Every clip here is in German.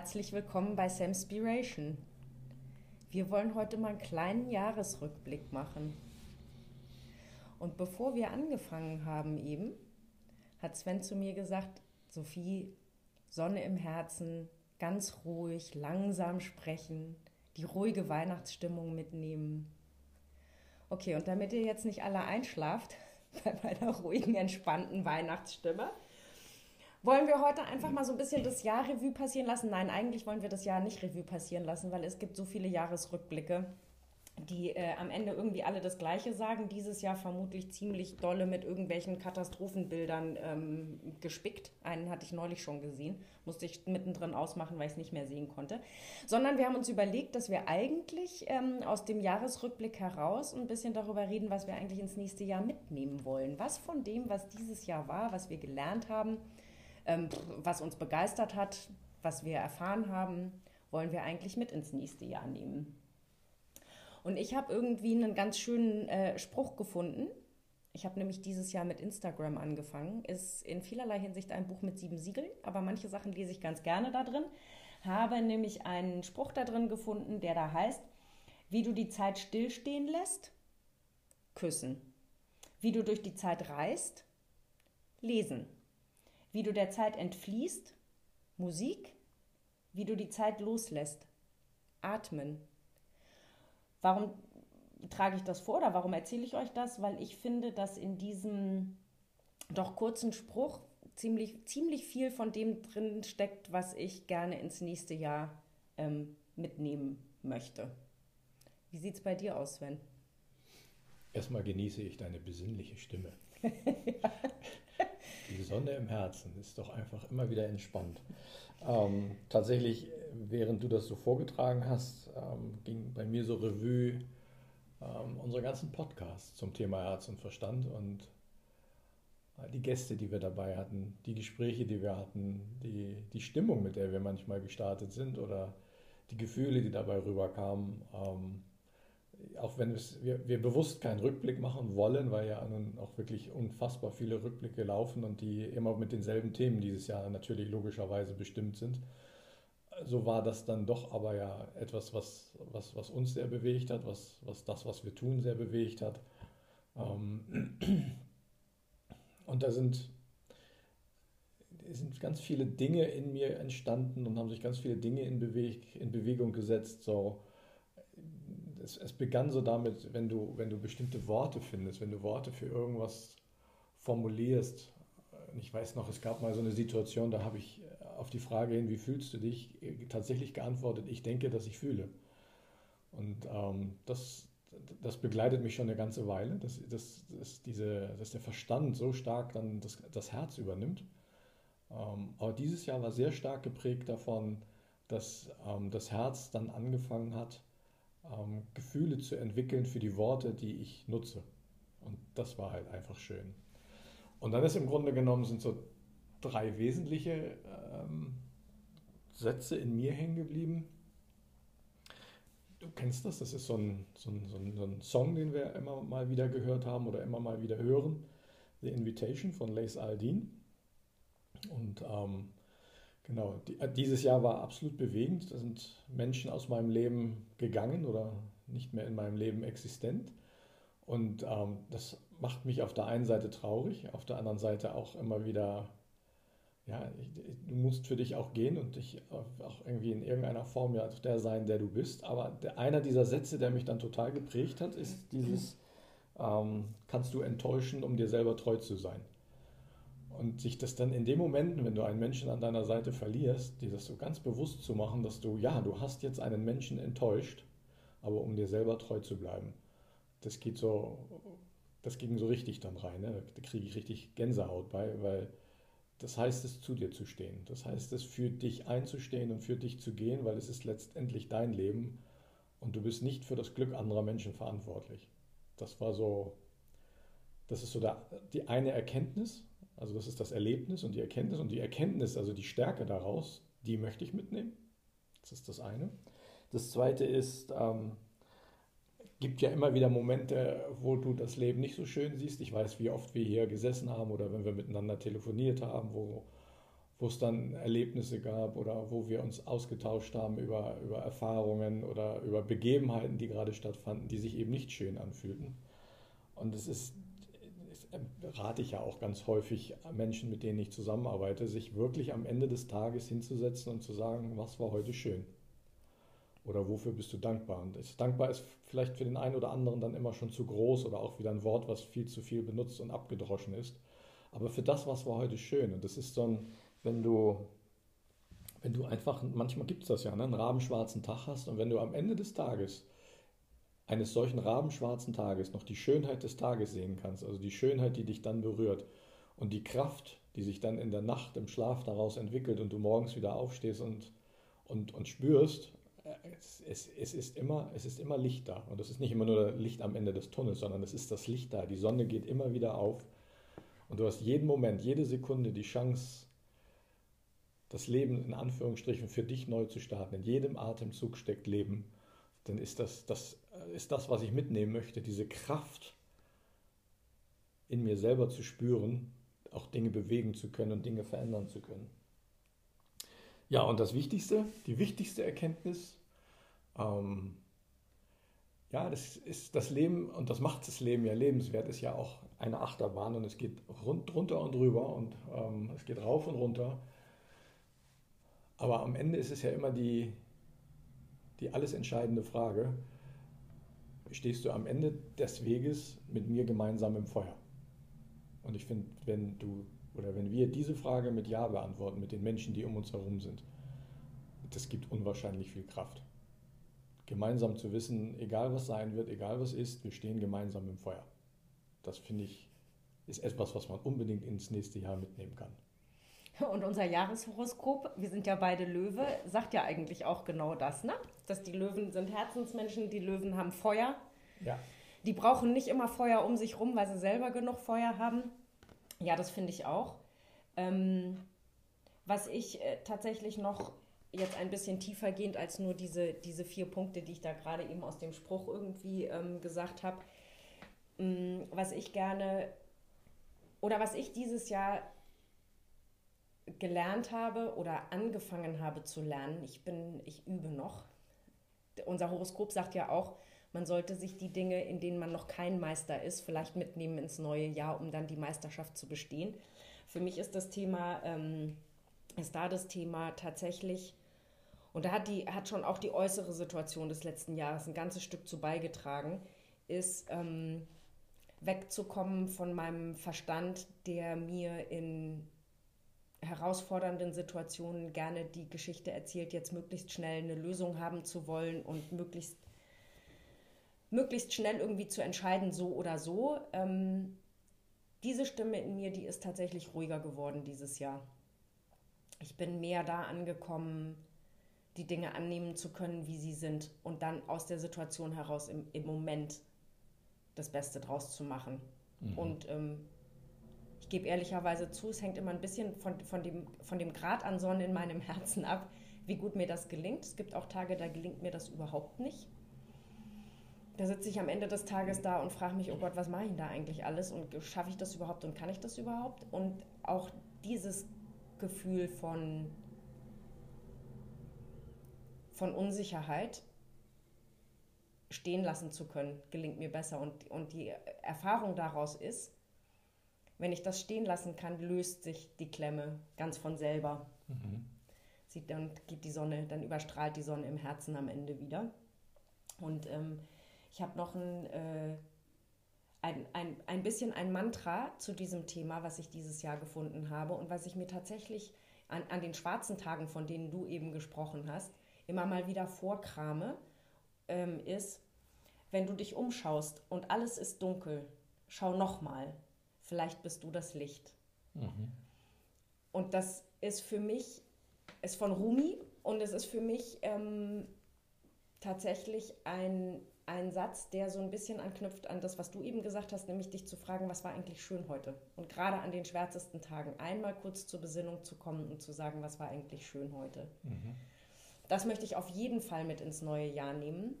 Herzlich willkommen bei Samspiration. Wir wollen heute mal einen kleinen Jahresrückblick machen. Und bevor wir angefangen haben eben, hat Sven zu mir gesagt, Sophie, Sonne im Herzen, ganz ruhig, langsam sprechen, die ruhige Weihnachtsstimmung mitnehmen. Okay, und damit ihr jetzt nicht alle einschlaft bei meiner ruhigen, entspannten Weihnachtsstimme, wollen wir heute einfach mal so ein bisschen das Jahr Revue passieren lassen? Nein, eigentlich wollen wir das Jahr nicht Revue passieren lassen, weil es gibt so viele Jahresrückblicke, die äh, am Ende irgendwie alle das Gleiche sagen. Dieses Jahr vermutlich ziemlich dolle mit irgendwelchen Katastrophenbildern ähm, gespickt. Einen hatte ich neulich schon gesehen, musste ich mittendrin ausmachen, weil ich es nicht mehr sehen konnte. Sondern wir haben uns überlegt, dass wir eigentlich ähm, aus dem Jahresrückblick heraus ein bisschen darüber reden, was wir eigentlich ins nächste Jahr mitnehmen wollen. Was von dem, was dieses Jahr war, was wir gelernt haben, was uns begeistert hat, was wir erfahren haben, wollen wir eigentlich mit ins nächste Jahr nehmen. Und ich habe irgendwie einen ganz schönen äh, Spruch gefunden. Ich habe nämlich dieses Jahr mit Instagram angefangen. Ist in vielerlei Hinsicht ein Buch mit sieben Siegeln, aber manche Sachen lese ich ganz gerne da drin. Habe nämlich einen Spruch da drin gefunden, der da heißt, wie du die Zeit stillstehen lässt, küssen. Wie du durch die Zeit reist, lesen wie du der Zeit entfließt, Musik, wie du die Zeit loslässt, atmen. Warum trage ich das vor oder warum erzähle ich euch das? Weil ich finde, dass in diesem doch kurzen Spruch ziemlich, ziemlich viel von dem drin steckt, was ich gerne ins nächste Jahr ähm, mitnehmen möchte. Wie sieht es bei dir aus, Sven? Erstmal genieße ich deine besinnliche Stimme. ja. Die Sonne im Herzen ist doch einfach immer wieder entspannt. Ähm, tatsächlich, während du das so vorgetragen hast, ähm, ging bei mir so Revue ähm, unsere ganzen Podcasts zum Thema Herz und Verstand und die Gäste, die wir dabei hatten, die Gespräche, die wir hatten, die, die Stimmung, mit der wir manchmal gestartet sind oder die Gefühle, die dabei rüberkamen. Ähm, auch wenn wir, wir bewusst keinen Rückblick machen wollen, weil ja nun auch wirklich unfassbar viele Rückblicke laufen und die immer mit denselben Themen dieses Jahr natürlich logischerweise bestimmt sind. So war das dann doch aber ja etwas, was, was, was uns sehr bewegt hat, was, was das, was wir tun, sehr bewegt hat. Ähm, und da sind, sind ganz viele Dinge in mir entstanden und haben sich ganz viele Dinge in, Beweg, in Bewegung gesetzt. So, es, es begann so damit, wenn du, wenn du bestimmte Worte findest, wenn du Worte für irgendwas formulierst. Ich weiß noch, es gab mal so eine Situation, da habe ich auf die Frage hin, wie fühlst du dich, tatsächlich geantwortet, ich denke, dass ich fühle. Und ähm, das, das begleitet mich schon eine ganze Weile, dass, dass, dass, diese, dass der Verstand so stark dann das, das Herz übernimmt. Ähm, aber dieses Jahr war sehr stark geprägt davon, dass ähm, das Herz dann angefangen hat, ähm, Gefühle zu entwickeln für die Worte, die ich nutze. Und das war halt einfach schön. Und dann ist im Grunde genommen sind so drei wesentliche ähm, Sätze in mir hängen geblieben. Du kennst das, das ist so ein, so, ein, so, ein, so ein Song, den wir immer mal wieder gehört haben oder immer mal wieder hören. The Invitation von Lace Aldin. Und ähm, Genau, äh, dieses Jahr war absolut bewegend. Da sind Menschen aus meinem Leben gegangen oder nicht mehr in meinem Leben existent. Und ähm, das macht mich auf der einen Seite traurig, auf der anderen Seite auch immer wieder, ja, du musst für dich auch gehen und dich auch irgendwie in irgendeiner Form ja der sein, der du bist. Aber der, einer dieser Sätze, der mich dann total geprägt hat, ist dieses, ähm, kannst du enttäuschen, um dir selber treu zu sein. Und sich das dann in dem Moment, wenn du einen Menschen an deiner Seite verlierst, dir das so ganz bewusst zu machen, dass du, ja, du hast jetzt einen Menschen enttäuscht, aber um dir selber treu zu bleiben. Das geht so, das ging so richtig dann rein. Ne? Da kriege ich richtig Gänsehaut bei, weil das heißt es, zu dir zu stehen. Das heißt es, für dich einzustehen und für dich zu gehen, weil es ist letztendlich dein Leben und du bist nicht für das Glück anderer Menschen verantwortlich. Das war so, das ist so der, die eine Erkenntnis also das ist das Erlebnis und die Erkenntnis und die Erkenntnis, also die Stärke daraus, die möchte ich mitnehmen. Das ist das eine. Das zweite ist, ähm, gibt ja immer wieder Momente, wo du das Leben nicht so schön siehst. Ich weiß, wie oft wir hier gesessen haben oder wenn wir miteinander telefoniert haben, wo, wo es dann Erlebnisse gab oder wo wir uns ausgetauscht haben über, über Erfahrungen oder über Begebenheiten, die gerade stattfanden, die sich eben nicht schön anfühlten. Und es ist, rate ich ja auch ganz häufig Menschen, mit denen ich zusammenarbeite, sich wirklich am Ende des Tages hinzusetzen und zu sagen, was war heute schön? Oder wofür bist du dankbar? Und das dankbar ist vielleicht für den einen oder anderen dann immer schon zu groß oder auch wieder ein Wort, was viel zu viel benutzt und abgedroschen ist. Aber für das, was war heute schön. Und das ist so ein, wenn du, wenn du einfach, manchmal gibt es das ja, ne, einen rabenschwarzen Tag hast und wenn du am Ende des Tages eines solchen rabenschwarzen Tages noch die Schönheit des Tages sehen kannst, also die Schönheit, die dich dann berührt und die Kraft, die sich dann in der Nacht im Schlaf daraus entwickelt und du morgens wieder aufstehst und, und, und spürst, es, es, es, ist immer, es ist immer Licht da. Und es ist nicht immer nur Licht am Ende des Tunnels, sondern es ist das Licht da. Die Sonne geht immer wieder auf. Und du hast jeden Moment, jede Sekunde die Chance, das Leben in Anführungsstrichen für dich neu zu starten. In jedem Atemzug steckt Leben. Dann ist das, das ist das, was ich mitnehmen möchte, diese Kraft in mir selber zu spüren, auch Dinge bewegen zu können und Dinge verändern zu können. Ja, und das Wichtigste, die wichtigste Erkenntnis, ähm, ja, das ist das Leben und das macht das Leben ja lebenswert, ist ja auch eine Achterbahn und es geht rund, runter und rüber und ähm, es geht rauf und runter. Aber am Ende ist es ja immer die, die alles entscheidende Frage, stehst du am Ende des Weges mit mir gemeinsam im Feuer? Und ich finde, wenn du oder wenn wir diese Frage mit Ja beantworten, mit den Menschen, die um uns herum sind, das gibt unwahrscheinlich viel Kraft. Gemeinsam zu wissen, egal was sein wird, egal was ist, wir stehen gemeinsam im Feuer. Das finde ich, ist etwas, was man unbedingt ins nächste Jahr mitnehmen kann. Und unser Jahreshoroskop, wir sind ja beide Löwe, sagt ja eigentlich auch genau das, ne? Dass die Löwen sind Herzensmenschen, die Löwen haben Feuer. Ja. Die brauchen nicht immer Feuer um sich rum, weil sie selber genug Feuer haben. Ja, das finde ich auch. Ähm, was ich äh, tatsächlich noch jetzt ein bisschen tiefer gehend als nur diese, diese vier Punkte, die ich da gerade eben aus dem Spruch irgendwie ähm, gesagt habe, ähm, was ich gerne oder was ich dieses Jahr gelernt habe oder angefangen habe zu lernen. Ich bin, ich übe noch. Unser Horoskop sagt ja auch, man sollte sich die Dinge, in denen man noch kein Meister ist, vielleicht mitnehmen ins neue Jahr, um dann die Meisterschaft zu bestehen. Für mich ist das Thema, ähm, ist da das Thema tatsächlich, und da hat, die, hat schon auch die äußere Situation des letzten Jahres ein ganzes Stück zu beigetragen, ist ähm, wegzukommen von meinem Verstand, der mir in herausfordernden Situationen gerne die Geschichte erzählt, jetzt möglichst schnell eine Lösung haben zu wollen und möglichst, möglichst schnell irgendwie zu entscheiden, so oder so. Ähm, diese Stimme in mir, die ist tatsächlich ruhiger geworden dieses Jahr. Ich bin mehr da angekommen, die Dinge annehmen zu können, wie sie sind und dann aus der Situation heraus im, im Moment das Beste draus zu machen. Mhm. Und ähm, gebe ehrlicherweise zu, es hängt immer ein bisschen von, von, dem, von dem Grad an Sonne in meinem Herzen ab, wie gut mir das gelingt. Es gibt auch Tage, da gelingt mir das überhaupt nicht. Da sitze ich am Ende des Tages da und frage mich, oh Gott, was mache ich denn da eigentlich alles und schaffe ich das überhaupt und kann ich das überhaupt? Und auch dieses Gefühl von, von Unsicherheit stehen lassen zu können, gelingt mir besser. Und, und die Erfahrung daraus ist, wenn ich das stehen lassen kann, löst sich die Klemme ganz von selber. Mhm. Sie, dann geht die Sonne, dann überstrahlt die Sonne im Herzen am Ende wieder. Und ähm, ich habe noch ein, äh, ein, ein, ein bisschen ein Mantra zu diesem Thema, was ich dieses Jahr gefunden habe und was ich mir tatsächlich an, an den schwarzen Tagen, von denen du eben gesprochen hast, immer mal wieder vorkrame, ähm, ist, wenn du dich umschaust und alles ist dunkel, schau nochmal vielleicht bist du das Licht. Mhm. Und das ist für mich, ist von Rumi und es ist für mich ähm, tatsächlich ein, ein Satz, der so ein bisschen anknüpft an das, was du eben gesagt hast, nämlich dich zu fragen, was war eigentlich schön heute? Und gerade an den schwärzesten Tagen einmal kurz zur Besinnung zu kommen und zu sagen, was war eigentlich schön heute? Mhm. Das möchte ich auf jeden Fall mit ins neue Jahr nehmen,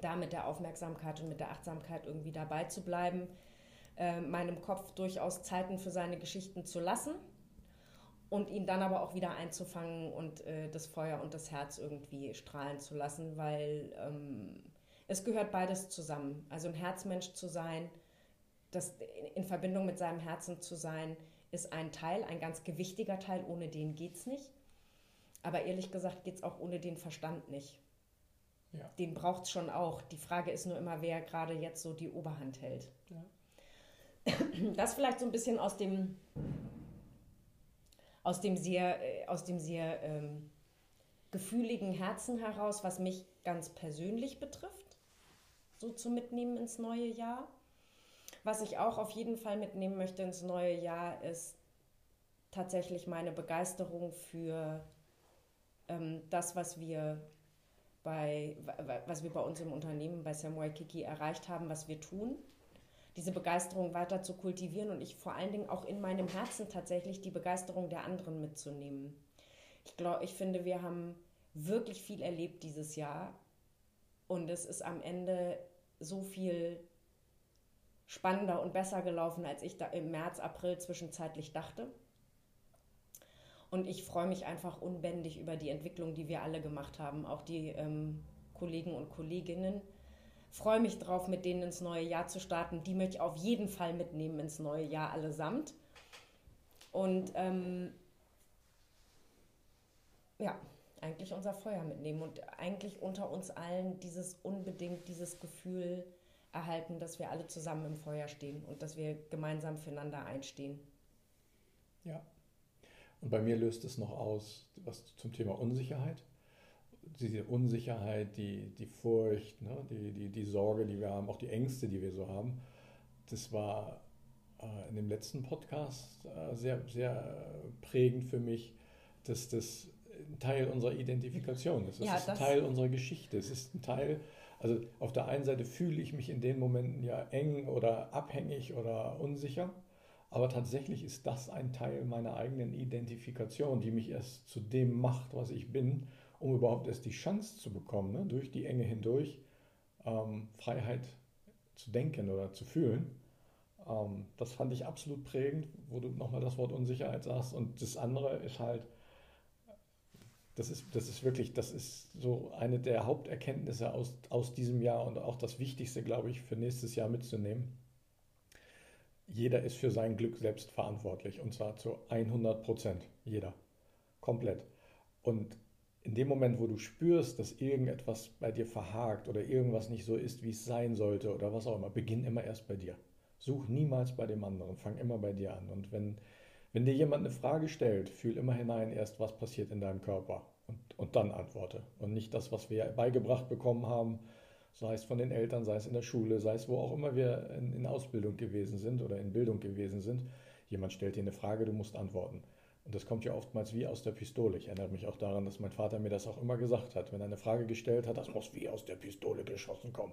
da mit der Aufmerksamkeit und mit der Achtsamkeit irgendwie dabei zu bleiben äh, meinem Kopf durchaus Zeiten für seine Geschichten zu lassen und ihn dann aber auch wieder einzufangen und äh, das Feuer und das Herz irgendwie strahlen zu lassen, weil ähm, es gehört beides zusammen. Also ein Herzmensch zu sein, das in Verbindung mit seinem Herzen zu sein, ist ein Teil, ein ganz gewichtiger Teil, ohne den geht es nicht. Aber ehrlich gesagt geht es auch ohne den Verstand nicht. Ja. Den braucht es schon auch. Die Frage ist nur immer, wer gerade jetzt so die Oberhand hält. Ja. Das vielleicht so ein bisschen aus dem, aus dem sehr, äh, aus dem sehr ähm, gefühligen Herzen heraus, was mich ganz persönlich betrifft, so zu mitnehmen ins neue Jahr. Was ich auch auf jeden Fall mitnehmen möchte ins neue Jahr, ist tatsächlich meine Begeisterung für ähm, das, was wir bei, was wir bei uns im Unternehmen bei Sam Waikiki erreicht haben, was wir tun, diese Begeisterung weiter zu kultivieren und ich vor allen Dingen auch in meinem Herzen tatsächlich die Begeisterung der anderen mitzunehmen. Ich glaube, ich finde, wir haben wirklich viel erlebt dieses Jahr und es ist am Ende so viel spannender und besser gelaufen, als ich da im März, April zwischenzeitlich dachte. Und ich freue mich einfach unbändig über die Entwicklung, die wir alle gemacht haben, auch die ähm, Kollegen und Kolleginnen. Freue mich drauf, mit denen ins neue Jahr zu starten. Die möchte ich auf jeden Fall mitnehmen ins neue Jahr allesamt. Und ähm, ja, eigentlich unser Feuer mitnehmen und eigentlich unter uns allen dieses unbedingt, dieses Gefühl erhalten, dass wir alle zusammen im Feuer stehen und dass wir gemeinsam füreinander einstehen. Ja, und bei mir löst es noch aus, was zum Thema Unsicherheit. Diese Unsicherheit, die, die Furcht, ne, die, die, die Sorge, die wir haben, auch die Ängste, die wir so haben. Das war äh, in dem letzten Podcast äh, sehr, sehr prägend für mich, dass das ein Teil unserer Identifikation ist. Das ja, ist ein Teil unserer Geschichte. Es ist ein Teil, also auf der einen Seite fühle ich mich in den Momenten ja eng oder abhängig oder unsicher. Aber tatsächlich ist das ein Teil meiner eigenen Identifikation, die mich erst zu dem macht, was ich bin, um überhaupt erst die Chance zu bekommen, ne, durch die Enge hindurch ähm, Freiheit zu denken oder zu fühlen. Ähm, das fand ich absolut prägend, wo du nochmal das Wort Unsicherheit sagst. Und das andere ist halt, das ist, das ist wirklich, das ist so eine der Haupterkenntnisse aus, aus diesem Jahr und auch das Wichtigste, glaube ich, für nächstes Jahr mitzunehmen jeder ist für sein Glück selbst verantwortlich und zwar zu 100 Prozent. Jeder. Komplett. Und in dem Moment, wo du spürst, dass irgendetwas bei dir verhakt oder irgendwas nicht so ist, wie es sein sollte oder was auch immer, beginn immer erst bei dir. Such niemals bei dem anderen, fang immer bei dir an. Und wenn, wenn dir jemand eine Frage stellt, fühl immer hinein erst, was passiert in deinem Körper und, und dann antworte. Und nicht das, was wir beigebracht bekommen haben, sei es von den Eltern, sei es in der Schule, sei es wo auch immer wir in, in, Ausbildung gewesen sind oder in Bildung gewesen sind. Jemand stellt dir eine Frage, du musst antworten. Und das kommt ja oftmals wie aus der Pistole. Ich erinnere mich auch daran, dass mein Vater mir das auch immer gesagt hat. Wenn er eine Frage gestellt hat, das muss wie aus der Pistole geschossen kommen.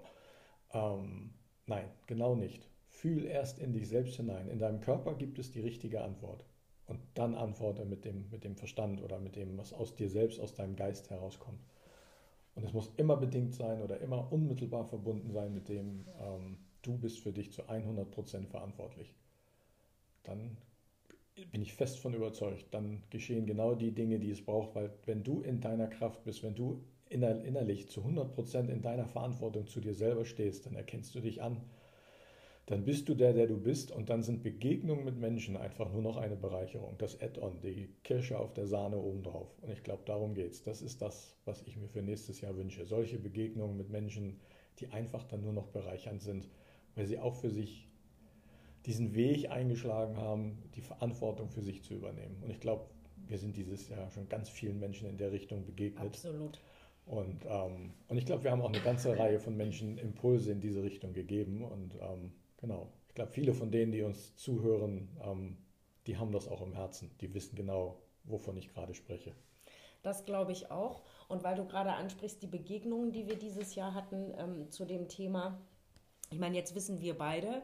Ähm, nein, genau nicht. Fühl erst in dich selbst hinein. In deinem Körper gibt es die richtige Antwort. Und dann antworte mit dem, mit dem Verstand oder mit dem, was aus dir selbst, aus deinem Geist herauskommt. Und es muss immer bedingt sein oder immer unmittelbar verbunden sein mit dem, ähm, du bist für dich zu 100% verantwortlich. Dann bin ich fest von überzeugt, dann geschehen genau die Dinge, die es braucht, weil wenn du in deiner Kraft bist, wenn du innerlich zu 100% in deiner Verantwortung zu dir selber stehst, dann erkennst du dich an, dann bist du der, der du bist und dann sind Begegnungen mit Menschen einfach nur noch eine Bereicherung. Das Add-on, die Kirsche auf der Sahne obendrauf. Und ich glaube, darum geht es. Das ist das, was ich mir für nächstes Jahr wünsche. Solche Begegnungen mit Menschen, die einfach dann nur noch bereichernd sind, weil sie auch für sich diesen Weg eingeschlagen haben, die Verantwortung für sich zu übernehmen. Und ich glaube, wir sind dieses Jahr schon ganz vielen Menschen in der Richtung begegnet. Absolut. Und, ähm, und ich glaube, wir haben auch eine ganze Reihe von Menschen Impulse in diese Richtung gegeben. Und ähm, Genau. Ich glaube, viele von denen, die uns zuhören, ähm, die haben das auch im Herzen. Die wissen genau, wovon ich gerade spreche. Das glaube ich auch. Und weil du gerade ansprichst, die Begegnungen, die wir dieses Jahr hatten ähm, zu dem Thema, ich meine, jetzt wissen wir beide,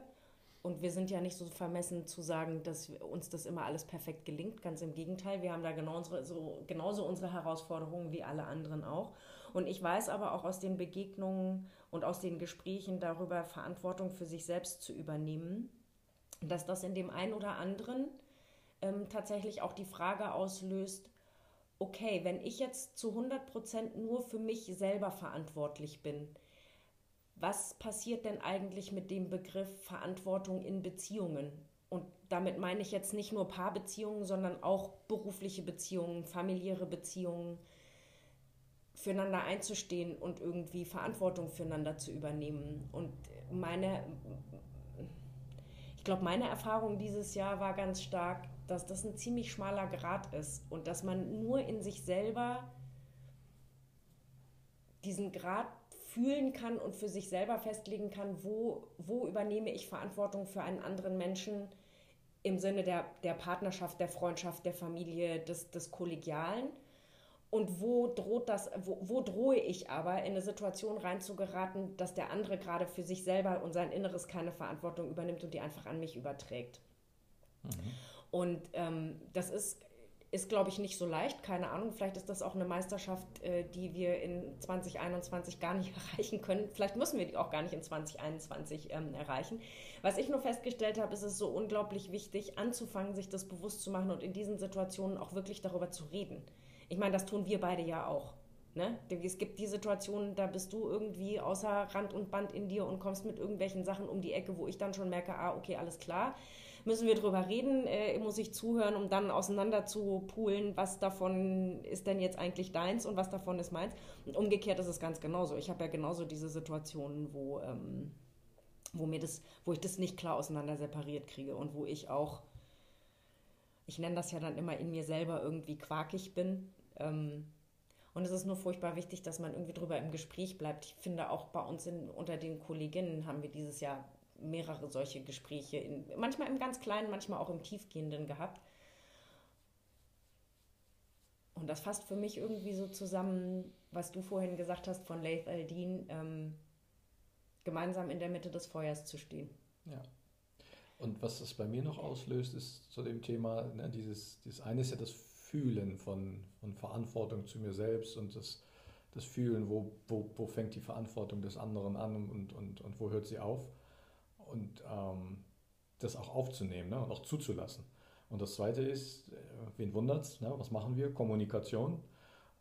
und wir sind ja nicht so vermessen zu sagen, dass uns das immer alles perfekt gelingt. Ganz im Gegenteil, wir haben da genau unsere, so, genauso unsere Herausforderungen wie alle anderen auch. Und ich weiß aber auch aus den Begegnungen und aus den Gesprächen darüber, Verantwortung für sich selbst zu übernehmen, dass das in dem einen oder anderen ähm, tatsächlich auch die Frage auslöst, okay, wenn ich jetzt zu 100% nur für mich selber verantwortlich bin, was passiert denn eigentlich mit dem Begriff Verantwortung in Beziehungen? Und damit meine ich jetzt nicht nur Paarbeziehungen, sondern auch berufliche Beziehungen, familiäre Beziehungen, füreinander einzustehen und irgendwie Verantwortung füreinander zu übernehmen. Und meine, ich glaube, meine Erfahrung dieses Jahr war ganz stark, dass das ein ziemlich schmaler Grad ist und dass man nur in sich selber diesen Grad fühlen kann und für sich selber festlegen kann, wo, wo übernehme ich Verantwortung für einen anderen Menschen im Sinne der, der Partnerschaft, der Freundschaft, der Familie, des, des Kollegialen. Und wo droht das, wo, wo drohe ich aber, in eine Situation reinzugeraten, dass der andere gerade für sich selber und sein Inneres keine Verantwortung übernimmt und die einfach an mich überträgt. Mhm. Und ähm, das ist ist, glaube ich, nicht so leicht. Keine Ahnung, vielleicht ist das auch eine Meisterschaft, äh, die wir in 2021 gar nicht erreichen können. Vielleicht müssen wir die auch gar nicht in 2021 ähm, erreichen. Was ich nur festgestellt habe, ist es so unglaublich wichtig, anzufangen, sich das bewusst zu machen und in diesen Situationen auch wirklich darüber zu reden. Ich meine, das tun wir beide ja auch. Ne? Es gibt die Situationen, da bist du irgendwie außer Rand und Band in dir und kommst mit irgendwelchen Sachen um die Ecke, wo ich dann schon merke, ah, okay, alles klar müssen wir drüber reden, äh, muss ich zuhören, um dann auseinander zu poolen, was davon ist denn jetzt eigentlich deins und was davon ist meins. Und umgekehrt ist es ganz genauso. Ich habe ja genauso diese Situationen, wo, ähm, wo, mir das, wo ich das nicht klar auseinander separiert kriege und wo ich auch, ich nenne das ja dann immer in mir selber irgendwie quakig bin. Ähm, und es ist nur furchtbar wichtig, dass man irgendwie drüber im Gespräch bleibt. Ich finde auch bei uns in, unter den Kolleginnen haben wir dieses Jahr mehrere solche Gespräche, in, manchmal im ganz kleinen, manchmal auch im tiefgehenden gehabt. Und das fasst für mich irgendwie so zusammen, was du vorhin gesagt hast von Laith Aldin, ähm, gemeinsam in der Mitte des Feuers zu stehen. Ja. Und was es bei mir noch auslöst, ist zu dem Thema, ne, dieses, dieses eine ist ja das Fühlen von, von Verantwortung zu mir selbst und das, das Fühlen, wo, wo, wo fängt die Verantwortung des anderen an und, und, und wo hört sie auf und ähm, das auch aufzunehmen ne, und auch zuzulassen. Und das Zweite ist, äh, wen wundert es, ne, was machen wir? Kommunikation.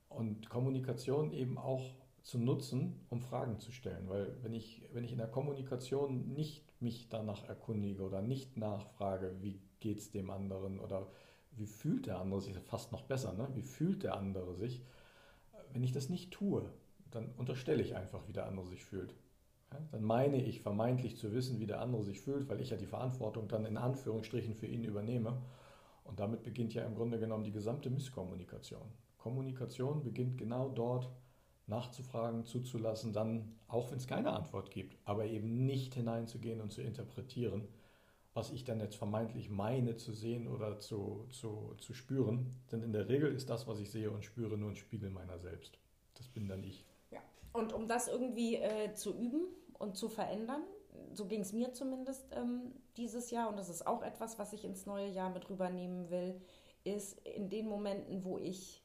Und Kommunikation eben auch zu nutzen, um Fragen zu stellen. Weil wenn ich, wenn ich in der Kommunikation nicht mich danach erkundige oder nicht nachfrage, wie geht es dem anderen oder wie fühlt der andere sich, fast noch besser, ne? wie fühlt der andere sich, wenn ich das nicht tue, dann unterstelle ich einfach, wie der andere sich fühlt. Dann meine ich vermeintlich zu wissen, wie der andere sich fühlt, weil ich ja die Verantwortung dann in Anführungsstrichen für ihn übernehme. Und damit beginnt ja im Grunde genommen die gesamte Misskommunikation. Kommunikation beginnt genau dort, nachzufragen, zuzulassen, dann, auch wenn es keine Antwort gibt, aber eben nicht hineinzugehen und zu interpretieren, was ich dann jetzt vermeintlich meine zu sehen oder zu, zu, zu spüren. Denn in der Regel ist das, was ich sehe und spüre, nur ein Spiegel meiner selbst. Das bin dann ich. Und um das irgendwie äh, zu üben und zu verändern, so ging es mir zumindest ähm, dieses Jahr, und das ist auch etwas, was ich ins neue Jahr mit rübernehmen will, ist in den Momenten, wo ich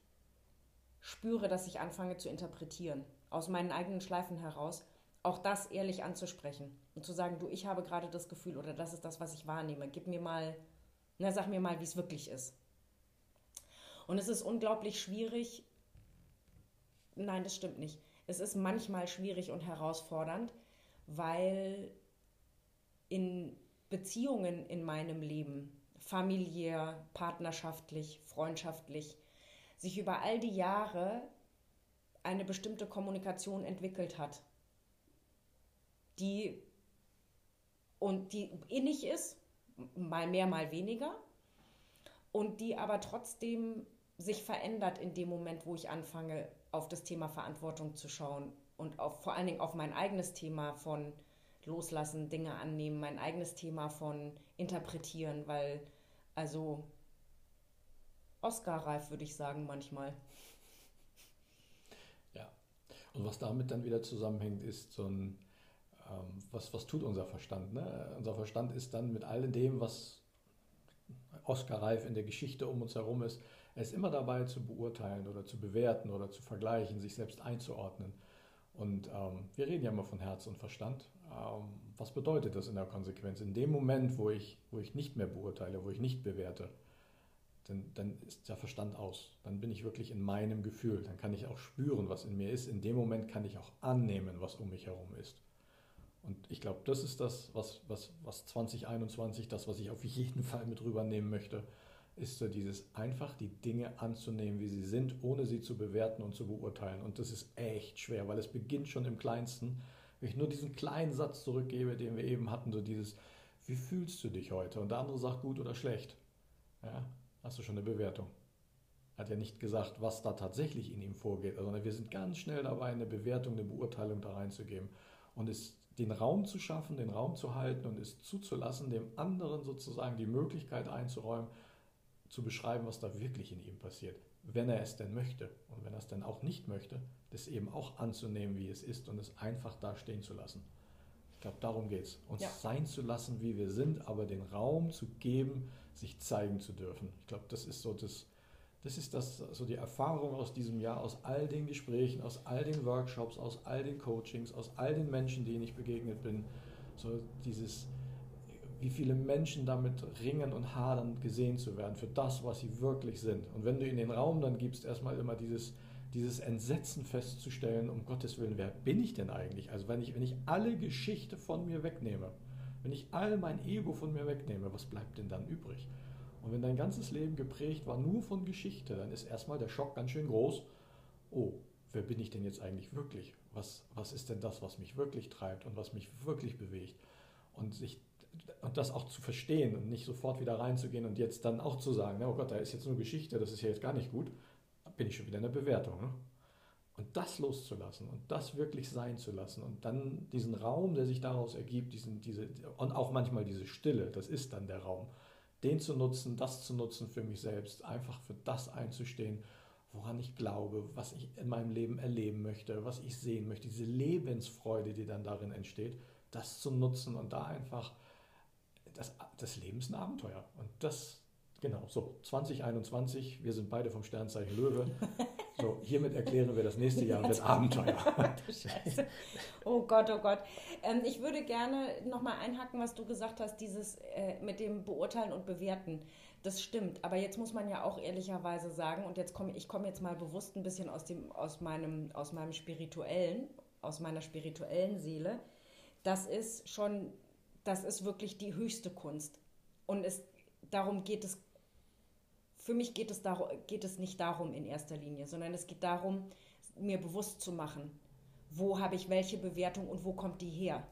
spüre, dass ich anfange zu interpretieren, aus meinen eigenen Schleifen heraus, auch das ehrlich anzusprechen und zu sagen, du, ich habe gerade das Gefühl oder das ist das, was ich wahrnehme. Gib mir mal, na, sag mir mal, wie es wirklich ist. Und es ist unglaublich schwierig. Nein, das stimmt nicht es ist manchmal schwierig und herausfordernd, weil in Beziehungen in meinem Leben, familiär, partnerschaftlich, freundschaftlich, sich über all die Jahre eine bestimmte Kommunikation entwickelt hat, die und die innig ist, mal mehr, mal weniger, und die aber trotzdem sich verändert in dem Moment, wo ich anfange, auf das Thema Verantwortung zu schauen und auf, vor allen Dingen auf mein eigenes Thema von Loslassen, Dinge annehmen, mein eigenes Thema von Interpretieren, weil also Oscar-reif würde ich sagen manchmal. Ja, und was damit dann wieder zusammenhängt, ist so ein, ähm, was, was tut unser Verstand? Ne? Unser Verstand ist dann mit all dem, was Oscar-reif in der Geschichte um uns herum ist, er ist immer dabei zu beurteilen oder zu bewerten oder zu vergleichen, sich selbst einzuordnen. Und ähm, wir reden ja immer von Herz und Verstand. Ähm, was bedeutet das in der Konsequenz? In dem Moment, wo ich, wo ich nicht mehr beurteile, wo ich nicht bewerte, dann, dann ist der Verstand aus. Dann bin ich wirklich in meinem Gefühl. Dann kann ich auch spüren, was in mir ist. In dem Moment kann ich auch annehmen, was um mich herum ist. Und ich glaube, das ist das, was, was, was 2021, das, was ich auf jeden Fall mit rübernehmen möchte, ist so dieses einfach die Dinge anzunehmen, wie sie sind, ohne sie zu bewerten und zu beurteilen. Und das ist echt schwer, weil es beginnt schon im Kleinsten. Wenn ich nur diesen kleinen Satz zurückgebe, den wir eben hatten, so dieses, wie fühlst du dich heute? Und der andere sagt gut oder schlecht. Ja, hast du schon eine Bewertung. Er hat ja nicht gesagt, was da tatsächlich in ihm vorgeht, sondern wir sind ganz schnell dabei, eine Bewertung, eine Beurteilung da reinzugeben. Und es den Raum zu schaffen, den Raum zu halten und es zuzulassen, dem anderen sozusagen die Möglichkeit einzuräumen, zu beschreiben, was da wirklich in ihm passiert, wenn er es denn möchte. Und wenn er es denn auch nicht möchte, das eben auch anzunehmen, wie es ist und es einfach da stehen zu lassen. Ich glaube, darum geht es. Uns ja. sein zu lassen, wie wir sind, aber den Raum zu geben, sich zeigen zu dürfen. Ich glaube, das ist so das, das ist das, so die Erfahrung aus diesem Jahr, aus all den Gesprächen, aus all den Workshops, aus all den Coachings, aus all den Menschen, denen ich begegnet bin. So dieses, wie viele Menschen damit ringen und hadern, gesehen zu werden für das, was sie wirklich sind. Und wenn du in den Raum dann gibst, erstmal immer dieses, dieses Entsetzen festzustellen, um Gottes Willen, wer bin ich denn eigentlich? Also wenn ich, wenn ich alle Geschichte von mir wegnehme, wenn ich all mein Ego von mir wegnehme, was bleibt denn dann übrig? Und wenn dein ganzes Leben geprägt war nur von Geschichte, dann ist erstmal der Schock ganz schön groß. Oh, wer bin ich denn jetzt eigentlich wirklich? Was, was ist denn das, was mich wirklich treibt und was mich wirklich bewegt? Und sich und das auch zu verstehen und nicht sofort wieder reinzugehen und jetzt dann auch zu sagen, oh Gott, da ist jetzt nur Geschichte, das ist ja jetzt gar nicht gut, bin ich schon wieder in der Bewertung. Ne? Und das loszulassen und das wirklich sein zu lassen und dann diesen Raum, der sich daraus ergibt, diesen, diese, und auch manchmal diese Stille, das ist dann der Raum, den zu nutzen, das zu nutzen für mich selbst, einfach für das einzustehen, woran ich glaube, was ich in meinem Leben erleben möchte, was ich sehen möchte, diese Lebensfreude, die dann darin entsteht, das zu nutzen und da einfach das, das Leben ist ein Abenteuer. Und das, genau, so 2021, wir sind beide vom Sternzeichen Löwe. So, hiermit erklären wir das nächste Jahr wird Abenteuer. oh Gott, oh Gott. Ähm, ich würde gerne nochmal einhaken, was du gesagt hast, dieses äh, mit dem Beurteilen und Bewerten. Das stimmt, aber jetzt muss man ja auch ehrlicherweise sagen, und jetzt komme ich komme jetzt mal bewusst ein bisschen aus, dem, aus, meinem, aus meinem spirituellen, aus meiner spirituellen Seele. Das ist schon das ist wirklich die höchste Kunst. Und es, darum geht es, für mich geht es, darum, geht es nicht darum in erster Linie, sondern es geht darum, mir bewusst zu machen, wo habe ich welche Bewertung und wo kommt die her.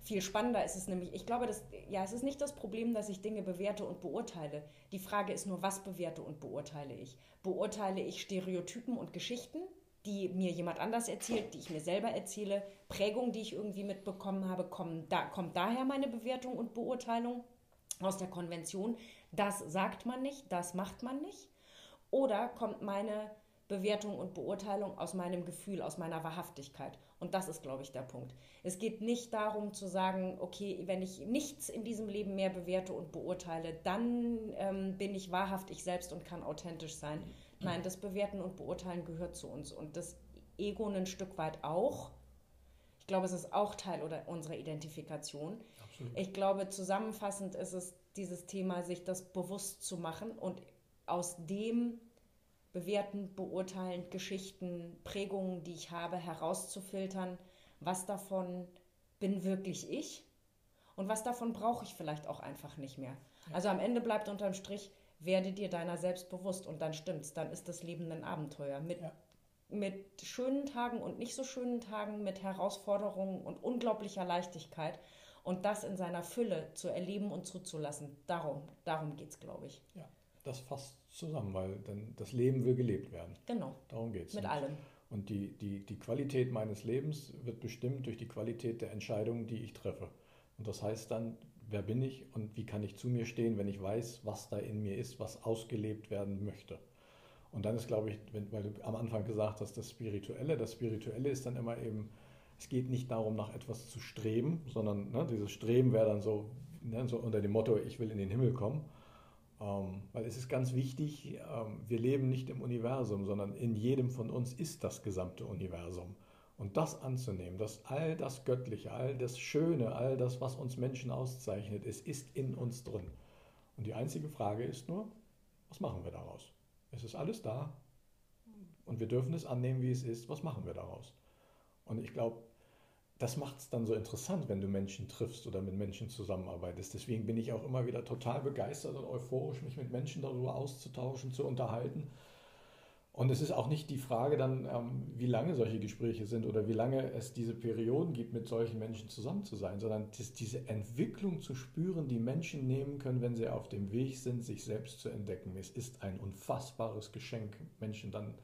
Viel spannender ist es nämlich, ich glaube, dass, ja, es ist nicht das Problem, dass ich Dinge bewerte und beurteile. Die Frage ist nur, was bewerte und beurteile ich? Beurteile ich Stereotypen und Geschichten? die mir jemand anders erzählt, die ich mir selber erzähle, Prägungen, die ich irgendwie mitbekommen habe, kommen da, kommt daher meine Bewertung und Beurteilung aus der Konvention. Das sagt man nicht, das macht man nicht. Oder kommt meine Bewertung und Beurteilung aus meinem Gefühl, aus meiner Wahrhaftigkeit. Und das ist, glaube ich, der Punkt. Es geht nicht darum zu sagen, okay, wenn ich nichts in diesem Leben mehr bewerte und beurteile, dann ähm, bin ich wahrhaft ich selbst und kann authentisch sein. Nein, das Bewerten und Beurteilen gehört zu uns und das Ego ein Stück weit auch. Ich glaube, es ist auch Teil oder unserer Identifikation. Absolut. Ich glaube, zusammenfassend ist es dieses Thema, sich das bewusst zu machen und aus dem bewerten, beurteilen, Geschichten, Prägungen, die ich habe, herauszufiltern, was davon bin wirklich ich und was davon brauche ich vielleicht auch einfach nicht mehr. Also am Ende bleibt unterm Strich, werde dir deiner selbst bewusst und dann stimmt's, dann ist das Leben ein Abenteuer mit, ja. Mit schönen Tagen und nicht so schönen Tagen, mit Herausforderungen und unglaublicher Leichtigkeit und das in seiner Fülle zu erleben und zuzulassen. Darum, darum geht es, glaube ich. Ja, das fasst zusammen, weil dann das Leben will gelebt werden. Genau. Darum geht es. Mit allem. Und die, die, die Qualität meines Lebens wird bestimmt durch die Qualität der Entscheidungen, die ich treffe. Und das heißt dann, wer bin ich und wie kann ich zu mir stehen, wenn ich weiß, was da in mir ist, was ausgelebt werden möchte. Und dann ist, glaube ich, wenn, weil du am Anfang gesagt hast, das Spirituelle, das Spirituelle ist dann immer eben, es geht nicht darum, nach etwas zu streben, sondern ne, dieses Streben wäre dann so, ne, so unter dem Motto, ich will in den Himmel kommen. Ähm, weil es ist ganz wichtig, ähm, wir leben nicht im Universum, sondern in jedem von uns ist das gesamte Universum. Und das anzunehmen, dass all das Göttliche, all das Schöne, all das, was uns Menschen auszeichnet, es ist in uns drin. Und die einzige Frage ist nur, Was machen wir daraus? Es ist alles da und wir dürfen es annehmen, wie es ist. Was machen wir daraus? Und ich glaube, das macht es dann so interessant, wenn du Menschen triffst oder mit Menschen zusammenarbeitest. Deswegen bin ich auch immer wieder total begeistert und euphorisch, mich mit Menschen darüber auszutauschen, zu unterhalten. Und es ist auch nicht die Frage dann, ähm, wie lange solche Gespräche sind oder wie lange es diese Perioden gibt, mit solchen Menschen zusammen zu sein, sondern diese Entwicklung zu spüren, die Menschen nehmen können, wenn sie auf dem Weg sind, sich selbst zu entdecken. Es ist ein unfassbares Geschenk, Menschen dann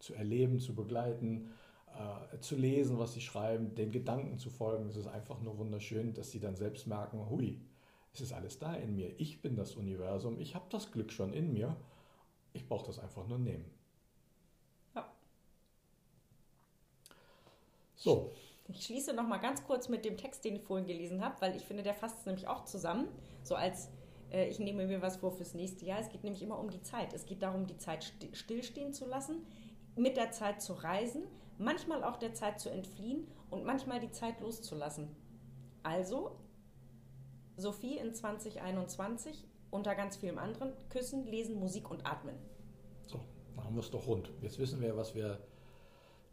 zu erleben, zu begleiten äh, zu lesen, was sie schreiben, den Gedanken zu folgen. Es ist einfach nur wunderschön, dass sie dann selbst merken, hui, es ist alles da in mir. Ich bin das Universum, ich habe das Glück schon in mir. Ich brauche das einfach nur nehmen. So. Ich schließe noch mal ganz kurz mit dem Text, den ich vorhin gelesen habe, weil ich finde, der fasst es nämlich auch zusammen. So als äh, ich nehme mir was vor fürs nächste Jahr. Es geht nämlich immer um die Zeit. Es geht darum, die Zeit stillstehen zu lassen, mit der Zeit zu reisen, manchmal auch der Zeit zu entfliehen und manchmal die Zeit loszulassen. Also, Sophie in 2021 unter ganz vielem anderen küssen, lesen, Musik und atmen. So, machen wir es doch rund. Jetzt wissen wir, was wir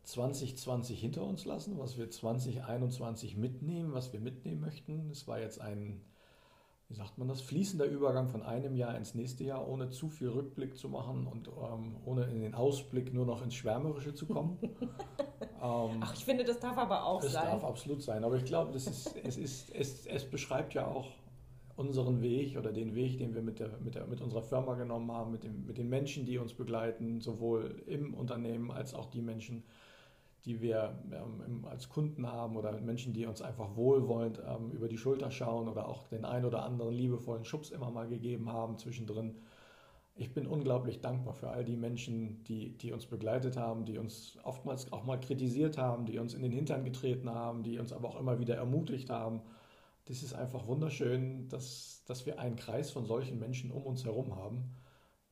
2020 hinter uns lassen, was wir 2021 mitnehmen, was wir mitnehmen möchten. Es war jetzt ein wie sagt man das, fließender Übergang von einem Jahr ins nächste Jahr, ohne zu viel Rückblick zu machen und ähm, ohne in den Ausblick nur noch ins Schwärmerische zu kommen. ähm, Ach, ich finde, das darf aber auch das sein. Es darf absolut sein, aber ich glaube, das ist, es, ist, es, es beschreibt ja auch unseren Weg oder den Weg, den wir mit, der, mit, der, mit unserer Firma genommen haben, mit, dem, mit den Menschen, die uns begleiten, sowohl im Unternehmen als auch die Menschen, die wir ähm, als Kunden haben oder Menschen, die uns einfach wohlwollend ähm, über die Schulter schauen oder auch den ein oder anderen liebevollen Schubs immer mal gegeben haben zwischendrin. Ich bin unglaublich dankbar für all die Menschen, die, die uns begleitet haben, die uns oftmals auch mal kritisiert haben, die uns in den Hintern getreten haben, die uns aber auch immer wieder ermutigt haben. Das ist einfach wunderschön, dass, dass wir einen Kreis von solchen Menschen um uns herum haben,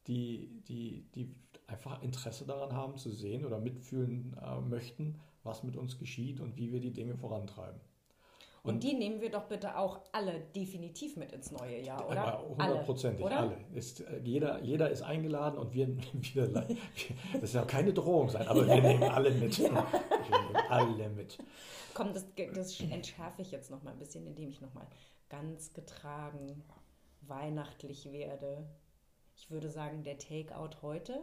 die, die, die einfach Interesse daran haben zu sehen oder mitfühlen äh, möchten, was mit uns geschieht und wie wir die Dinge vorantreiben. Und, und die nehmen wir doch bitte auch alle definitiv mit ins neue Jahr, oder? Hundertprozentig, alle. alle. Ist, äh, jeder, jeder ist eingeladen und wir, wir, das soll keine Drohung sein, aber wir nehmen alle mit. Ja. Wir nehmen alle mit. Komm, das, das entschärfe ich jetzt noch mal ein bisschen, indem ich noch mal ganz getragen weihnachtlich werde. Ich würde sagen, der Takeout heute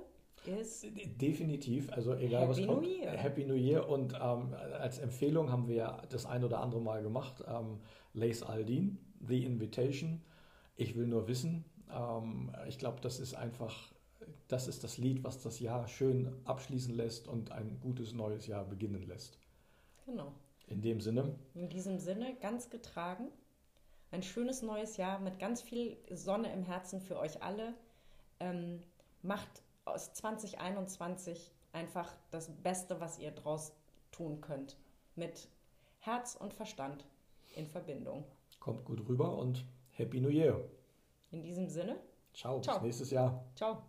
ist. Definitiv, also egal Happy was kommt. New Year. Happy New Year und ähm, als Empfehlung haben wir das ein oder andere Mal gemacht. Ähm, Lace Aldin, The Invitation. Ich will nur wissen. Ähm, ich glaube, das ist einfach, das ist das Lied, was das Jahr schön abschließen lässt und ein gutes neues Jahr beginnen lässt. Genau. In dem Sinne. In diesem Sinne, ganz getragen. Ein schönes neues Jahr mit ganz viel Sonne im Herzen für euch alle. Ähm, macht aus 2021 einfach das Beste, was ihr draus tun könnt. Mit Herz und Verstand in Verbindung. Kommt gut rüber und Happy New Year. In diesem Sinne. Ciao, Ciao. bis nächstes Jahr. Ciao.